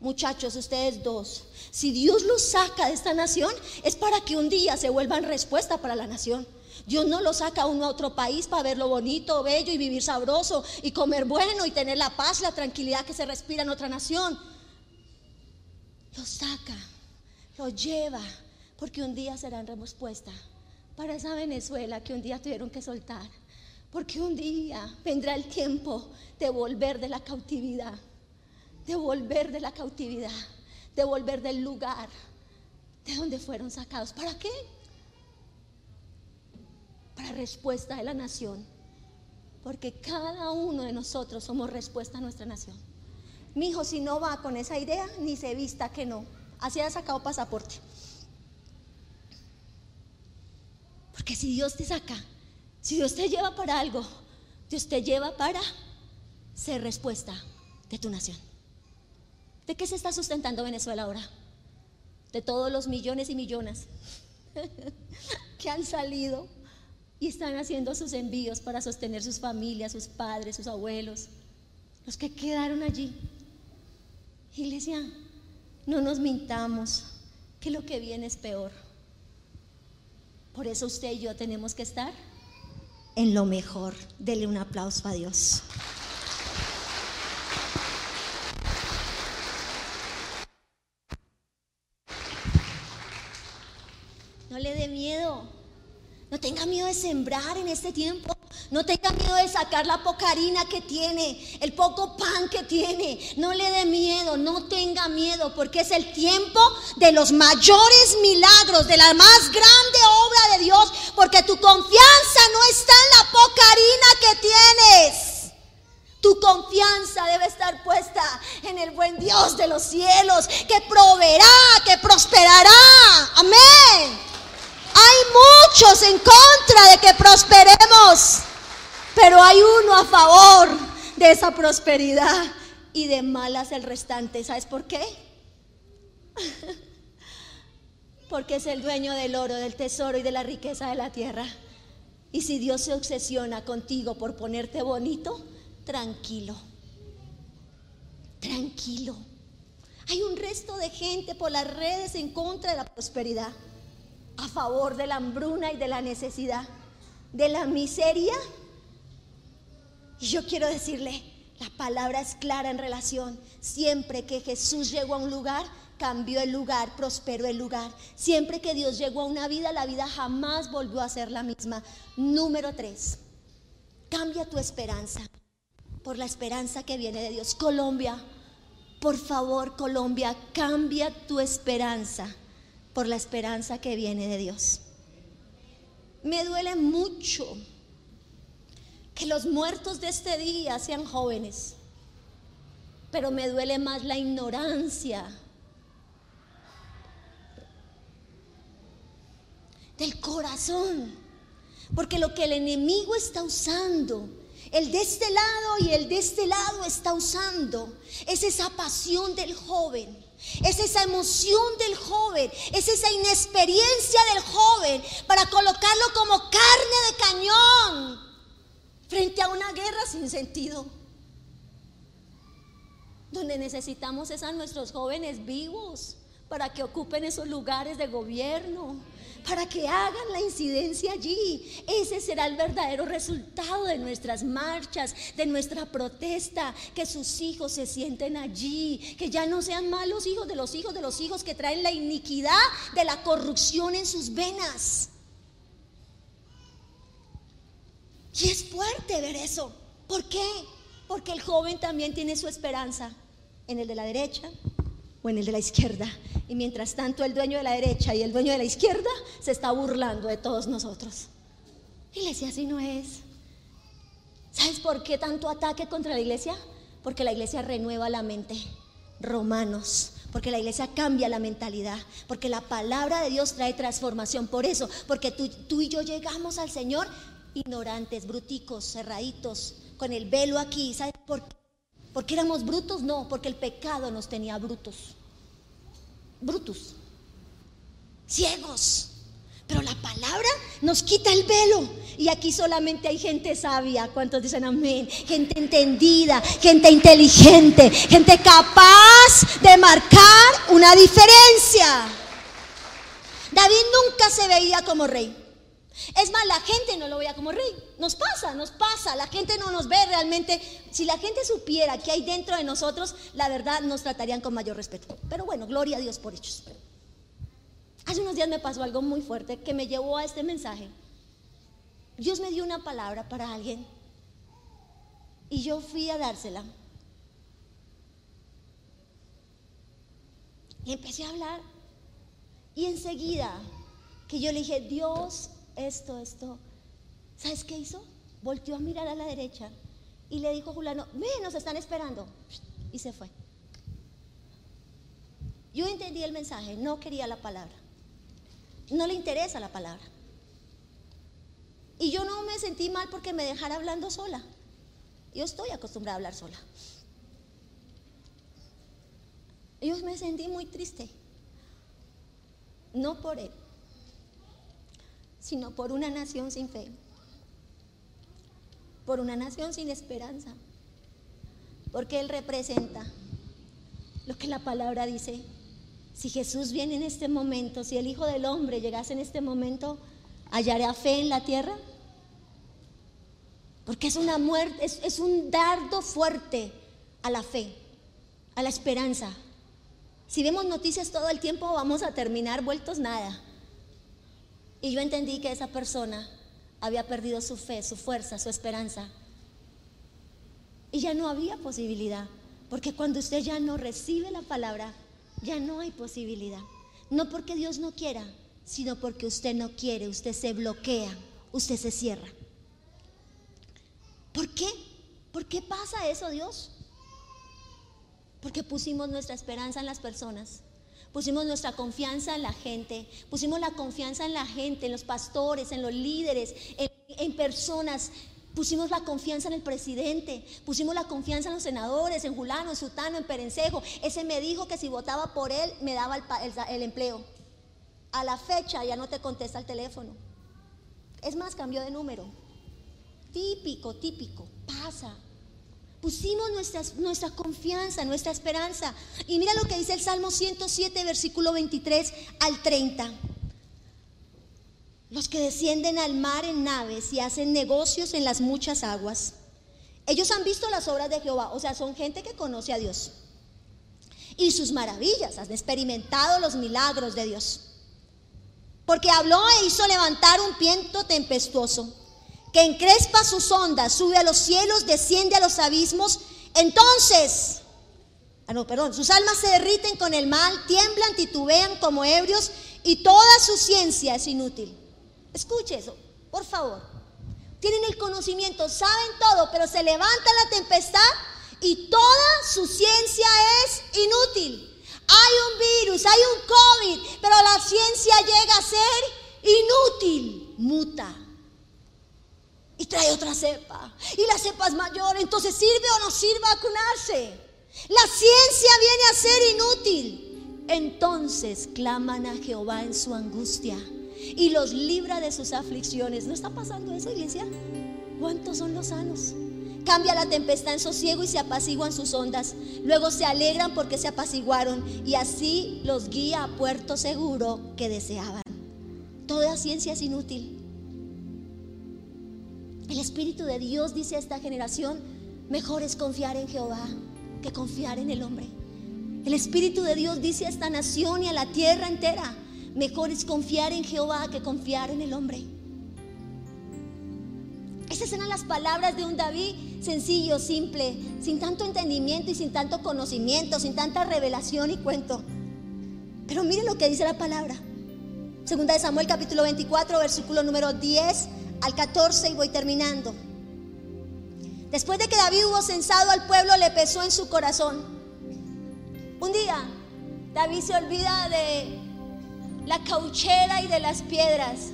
Muchachos, ustedes dos, si Dios los saca de esta nación es para que un día se vuelvan respuesta para la nación. Dios no los saca a uno a otro país para ver lo bonito, bello y vivir sabroso y comer bueno y tener la paz, la tranquilidad que se respira en otra nación. Los saca lo lleva, porque un día serán respuesta para esa Venezuela que un día tuvieron que soltar, porque un día vendrá el tiempo de volver de la cautividad, de volver de la cautividad, de volver del lugar de donde fueron sacados. ¿Para qué? Para respuesta de la nación, porque cada uno de nosotros somos respuesta a nuestra nación. Mi hijo, si no va con esa idea, ni se vista que no. Así ha sacado pasaporte. Porque si Dios te saca, si Dios te lleva para algo, Dios te lleva para ser respuesta de tu nación. ¿De qué se está sustentando Venezuela ahora? De todos los millones y millones que han salido y están haciendo sus envíos para sostener sus familias, sus padres, sus abuelos, los que quedaron allí. Iglesia, no nos mintamos que lo que viene es peor. Por eso usted y yo tenemos que estar en lo mejor. Dele un aplauso a Dios. No le dé miedo. No tenga miedo de sembrar en este tiempo. No tenga miedo de sacar la poca harina que tiene, el poco pan que tiene. No le dé miedo, no tenga miedo, porque es el tiempo de los mayores milagros, de la más grande obra de Dios, porque tu confianza no está en la poca harina que tienes. Tu confianza debe estar puesta en el buen Dios de los cielos, que proveerá, que prosperará. Amén. Hay muchos en contra de que prosperemos. Pero hay uno a favor de esa prosperidad y de malas el restante. ¿Sabes por qué? Porque es el dueño del oro, del tesoro y de la riqueza de la tierra. Y si Dios se obsesiona contigo por ponerte bonito, tranquilo. Tranquilo. Hay un resto de gente por las redes en contra de la prosperidad, a favor de la hambruna y de la necesidad, de la miseria y yo quiero decirle, la palabra es clara en relación. Siempre que Jesús llegó a un lugar, cambió el lugar, prosperó el lugar. Siempre que Dios llegó a una vida, la vida jamás volvió a ser la misma. Número tres, cambia tu esperanza por la esperanza que viene de Dios. Colombia, por favor, Colombia, cambia tu esperanza por la esperanza que viene de Dios. Me duele mucho que los muertos de este día sean jóvenes, pero me duele más la ignorancia del corazón, porque lo que el enemigo está usando, el de este lado y el de este lado está usando, es esa pasión del joven. Es esa emoción del joven, es esa inexperiencia del joven para colocarlo como carne de cañón frente a una guerra sin sentido. Donde necesitamos es a nuestros jóvenes vivos, para que ocupen esos lugares de gobierno, para que hagan la incidencia allí. Ese será el verdadero resultado de nuestras marchas, de nuestra protesta, que sus hijos se sienten allí, que ya no sean malos hijos de los hijos de los hijos que traen la iniquidad de la corrupción en sus venas. Y es fuerte ver eso. ¿Por qué? Porque el joven también tiene su esperanza en el de la derecha o en el de la izquierda. Y mientras tanto el dueño de la derecha y el dueño de la izquierda se está burlando de todos nosotros. Iglesia así no es. ¿Sabes por qué tanto ataque contra la iglesia? Porque la iglesia renueva la mente. Romanos, porque la iglesia cambia la mentalidad, porque la palabra de Dios trae transformación. Por eso, porque tú y yo llegamos al Señor ignorantes, bruticos, cerraditos, con el velo aquí. ¿Sabes por qué? ¿Porque éramos brutos? No, porque el pecado nos tenía brutos. Brutos. Ciegos. Pero la palabra nos quita el velo. Y aquí solamente hay gente sabia. ¿Cuántos dicen amén? Gente entendida, gente inteligente, gente capaz de marcar una diferencia. David nunca se veía como rey. Es más, la gente no lo veía como rey. Nos pasa, nos pasa. La gente no nos ve realmente. Si la gente supiera que hay dentro de nosotros, la verdad nos tratarían con mayor respeto. Pero bueno, gloria a Dios por ellos. Hace unos días me pasó algo muy fuerte que me llevó a este mensaje. Dios me dio una palabra para alguien y yo fui a dársela. Y empecé a hablar. Y enseguida que yo le dije, Dios esto, esto. ¿Sabes qué hizo? Volteó a mirar a la derecha y le dijo a Juliano, ve, nos están esperando. Y se fue. Yo entendí el mensaje, no quería la palabra. No le interesa la palabra. Y yo no me sentí mal porque me dejara hablando sola. Yo estoy acostumbrada a hablar sola. Yo me sentí muy triste. No por él, sino por una nación sin fe, por una nación sin esperanza, porque Él representa lo que la palabra dice. Si Jesús viene en este momento, si el Hijo del Hombre llegase en este momento, ¿hallará fe en la tierra? Porque es una muerte, es, es un dardo fuerte a la fe, a la esperanza. Si vemos noticias todo el tiempo, vamos a terminar vueltos nada. Y yo entendí que esa persona había perdido su fe, su fuerza, su esperanza. Y ya no había posibilidad. Porque cuando usted ya no recibe la palabra, ya no hay posibilidad. No porque Dios no quiera, sino porque usted no quiere, usted se bloquea, usted se cierra. ¿Por qué? ¿Por qué pasa eso, Dios? Porque pusimos nuestra esperanza en las personas pusimos nuestra confianza en la gente, pusimos la confianza en la gente, en los pastores, en los líderes, en, personas. Pusimos la confianza en el presidente, pusimos la confianza en los senadores, en Julano, en Sutano, en Perencejo. Ese me dijo que si votaba por él me daba el, el empleo. A la fecha ya no te contesta el teléfono. Es más, cambió de número. Típico, típico, pasa. Pusimos nuestra, confianza, nuestra esperanza. Y mira lo que dice el Salmo 107, versículo 23 al 30. Los que descienden al mar en naves y hacen negocios en las muchas aguas. Ellos han visto las obras de Jehová, o sea, son gente que conoce a Dios. Y sus maravillas, han experimentado los milagros de Dios. Porque habló e hizo levantar un viento tempestuoso que encrespa sus ondas, sube a los cielos, desciende a los abismos, entonces, ah, no, perdón, sus almas se derriten con el mal, tiemblan, titubean como ebrios y toda su ciencia es inútil. Escuche eso, por favor. Tienen el conocimiento, saben todo, pero se levanta la tempestad y toda su ciencia es inútil. Hay un virus, hay un COVID, pero la ciencia llega a ser inútil, muta y trae otra cepa. Y la cepa es mayor, entonces sirve o no sirve vacunarse. La ciencia viene a ser inútil. Entonces claman a Jehová en su angustia y los libra de sus aflicciones. ¿No está pasando eso, iglesia? ¿Cuántos son los sanos? Cambia la tempestad en sosiego y se apaciguan sus ondas. Luego se alegran porque se apaciguaron y así los guía a puerto seguro que deseaban. Toda ciencia es inútil. El Espíritu de Dios dice a esta generación, mejor es confiar en Jehová que confiar en el hombre. El Espíritu de Dios dice a esta nación y a la tierra entera, mejor es confiar en Jehová que confiar en el hombre. Esas eran las palabras de un David sencillo, simple, sin tanto entendimiento y sin tanto conocimiento, sin tanta revelación y cuento. Pero mire lo que dice la palabra. Segunda de Samuel capítulo 24, versículo número 10 al 14 y voy terminando. Después de que David hubo censado al pueblo, le pesó en su corazón. Un día, David se olvida de la cauchera y de las piedras.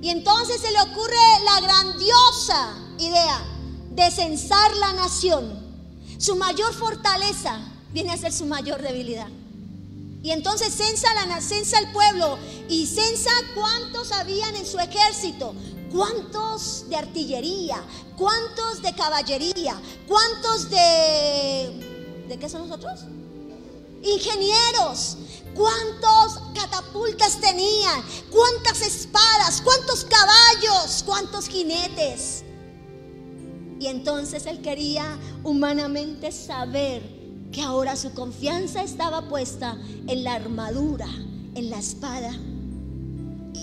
Y entonces se le ocurre la grandiosa idea de censar la nación. Su mayor fortaleza viene a ser su mayor debilidad. Y entonces censa, la, censa el pueblo y censa cuántos habían en su ejército, cuántos de artillería, cuántos de caballería, cuántos de... ¿De qué son nosotros? Ingenieros, cuántos catapultas tenían, cuántas espadas, cuántos caballos, cuántos jinetes. Y entonces él quería humanamente saber que ahora su confianza estaba puesta en la armadura, en la espada.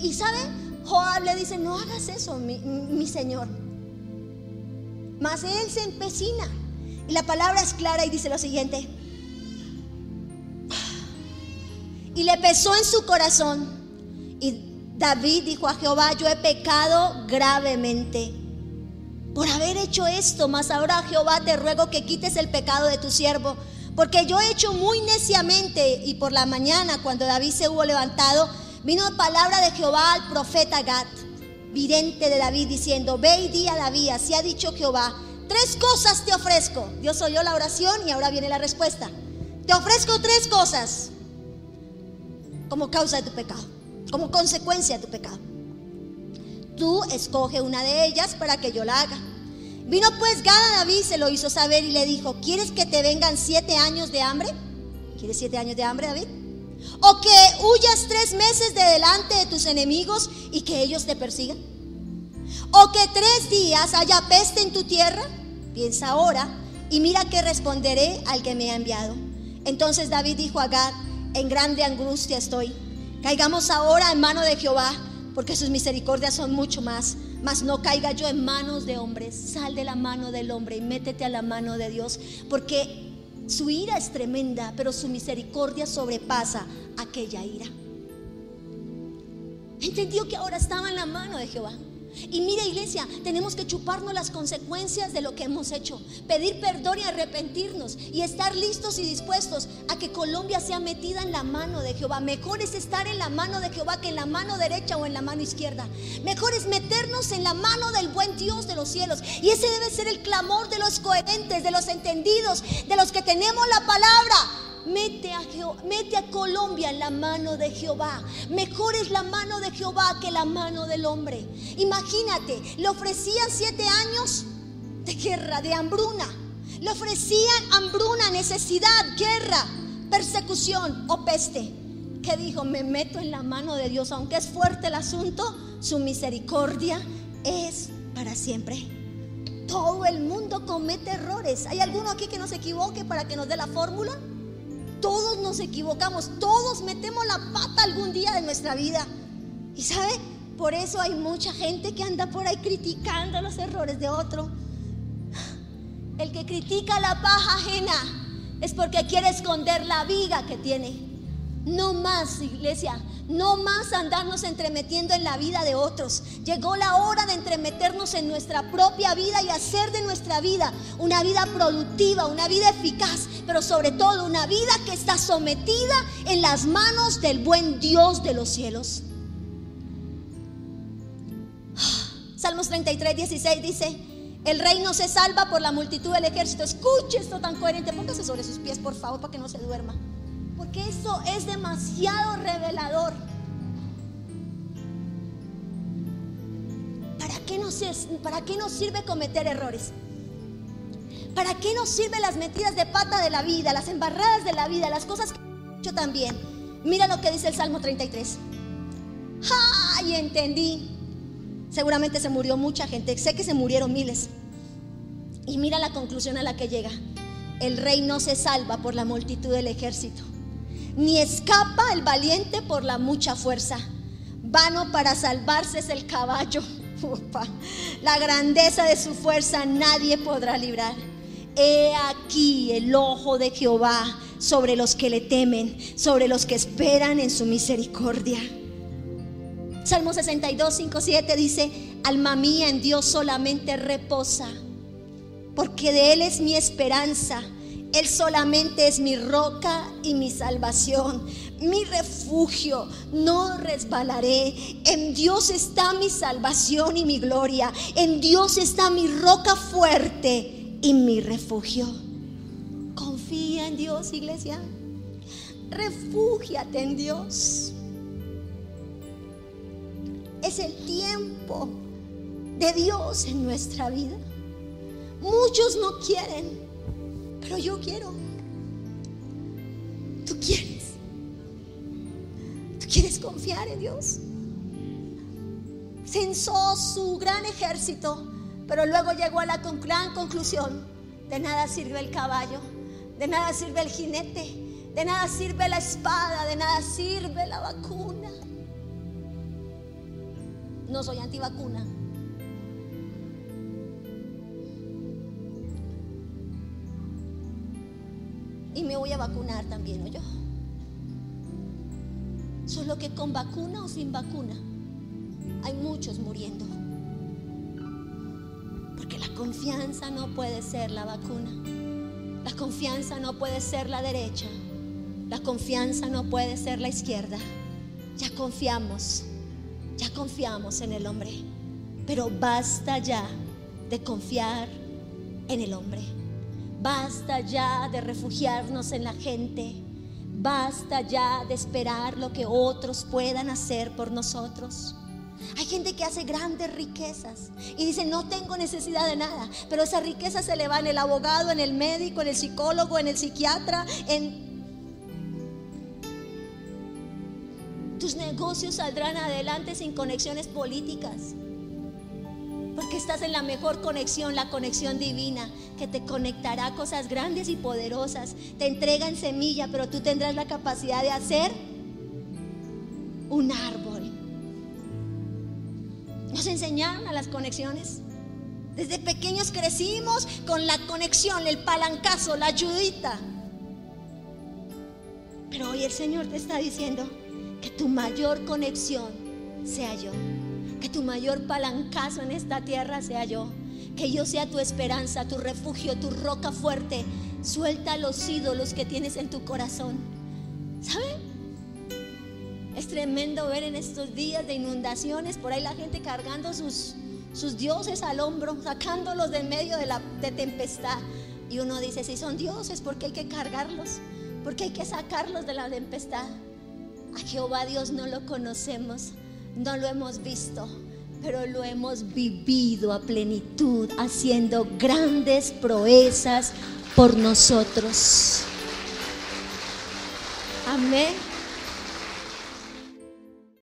Y sabe, Joab le dice, no hagas eso, mi, señor. Mas él se empecina. Y la palabra es clara y dice lo siguiente. Y le pesó en su corazón. Y David dijo a Jehová, yo he pecado gravemente por haber hecho esto, mas ahora Jehová te ruego que quites el pecado de tu siervo, porque yo he hecho muy neciamente y por la mañana cuando David se hubo levantado, vino palabra de Jehová al profeta Gad, vidente de David, diciendo, ve y di a David, así ha dicho Jehová, tres cosas te ofrezco. Dios oyó la oración y ahora viene la respuesta. Te ofrezco tres cosas como causa de tu pecado, como consecuencia de tu pecado tú escoge una de ellas para que yo la haga. Vino pues Gad a David, se lo hizo saber y le dijo, ¿quieres que te vengan siete años de hambre? ¿Quieres siete años de hambre, David? ¿O que huyas tres meses de delante de tus enemigos y que ellos te persigan? ¿O que tres días haya peste en tu tierra? Piensa ahora y mira que responderé al que me ha enviado. Entonces David dijo a Gad, en grande angustia estoy. Caigamos ahora en mano de Jehová porque sus misericordias son mucho más. Mas no caiga yo en manos de hombres. Sal de la mano del hombre y métete a la mano de Dios, porque su ira es tremenda, pero su misericordia sobrepasa aquella ira. Entendió que ahora estaba en la mano de Jehová. Y mira iglesia, tenemos que chuparnos las consecuencias de lo que hemos hecho, pedir perdón y arrepentirnos y estar listos y dispuestos a que Colombia sea metida en la mano de Jehová. Mejor es estar en la mano de Jehová que en la mano derecha o en la mano izquierda. Mejor es meternos en la mano del buen Dios de los cielos. Y ese debe ser el clamor de los coherentes, de los entendidos, de los que tenemos la palabra Mete a, Colombia en la mano de Jehová. Mejor es la mano de Jehová que la mano del hombre. Imagínate, le ofrecían siete años de guerra, de hambruna. Le ofrecían hambruna, necesidad, guerra, persecución o peste. ¿Qué dijo? Me meto en la mano de Dios. Aunque es fuerte el asunto, su misericordia es para siempre. Todo el mundo comete errores. ¿Hay alguno aquí que no se equivoque para que nos dé la fórmula? Todos nos equivocamos, todos metemos la pata algún día de nuestra vida. Y sabe, por eso hay mucha gente que anda por ahí criticando los errores de otro. El que critica la paja ajena es porque quiere esconder la viga que tiene. No más, iglesia, no más andarnos entremetiendo en la vida de otros. Llegó la hora de entremeternos en nuestra propia vida y hacer de nuestra vida una vida productiva, una vida eficaz, pero sobre todo una vida que está sometida en las manos del buen Dios de los cielos. Salmos 33, 16 dice, el rey no se salva por la multitud del ejército. Escuche esto tan coherente, póngase sobre sus pies, por favor, para que no se duerma porque eso es demasiado revelador. ¿Para qué, nos, ¿Para qué nos sirve cometer errores? ¿Para qué nos sirven las metidas de pata de la vida, las embarradas de la vida, las cosas que yo también? Mira lo que dice el Salmo 33. ¡Ay, entendí! Seguramente se murió mucha gente, sé que se murieron miles. Y mira la conclusión a la que llega. El rey no se salva por la multitud del ejército, ni escapa el valiente por la mucha fuerza. Vano para salvarse es el caballo. La grandeza de su fuerza nadie podrá librar. He aquí el ojo de Jehová sobre los que le temen, sobre los que esperan en su misericordia. Salmo 62, 5, 7 dice, alma mía en Dios solamente reposa, porque de Él es mi esperanza. Él solamente es mi roca y mi salvación, mi refugio. No resbalaré. En Dios está mi salvación y mi gloria. En Dios está mi roca fuerte y mi refugio. Confía en Dios, iglesia. Refúgiate en Dios. Es el tiempo de Dios en nuestra vida. Muchos no quieren, pero yo quiero. Tú quieres. Tú quieres confiar en Dios. Censó su gran ejército, pero luego llegó a la gran conclusión. De nada sirve el caballo, de nada sirve el jinete, de nada sirve la espada, de nada sirve la vacuna. No soy antivacuna. Y me voy a vacunar también, ¿o yo? Solo que con vacuna o sin vacuna hay muchos muriendo. Porque la confianza no puede ser la vacuna. La confianza no puede ser la derecha. La confianza no puede ser la izquierda. Ya confiamos ya confiamos en el hombre, pero basta ya de confiar en el hombre. Basta ya de refugiarnos en la gente. Basta ya de esperar lo que otros puedan hacer por nosotros. Hay gente que hace grandes riquezas y dice, no tengo necesidad de nada, pero esa riqueza se le va en el abogado, en el médico, en el psicólogo, en el psiquiatra, en Tus negocios saldrán adelante sin conexiones políticas. Porque estás en la mejor conexión, la conexión divina, que te conectará a cosas grandes y poderosas. Te entrega en semilla, pero tú tendrás la capacidad de hacer un árbol. Nos enseñaron a las conexiones. Desde pequeños crecimos con la conexión, el palancazo, la ayudita. Pero hoy el Señor te está diciendo, que tu mayor conexión sea yo. Que tu mayor palancazo en esta tierra sea yo. Que yo sea tu esperanza, tu refugio, tu roca fuerte. Suelta los ídolos que tienes en tu corazón. ¿Saben? Es tremendo ver en estos días de inundaciones por ahí la gente cargando sus, sus dioses al hombro, sacándolos de medio de la de tempestad. Y uno dice, si son dioses, ¿por qué hay que cargarlos? ¿Por qué hay que sacarlos de la tempestad? A Jehová Dios no lo conocemos, no lo hemos visto, pero lo hemos vivido a plenitud, haciendo grandes proezas por nosotros. Amén.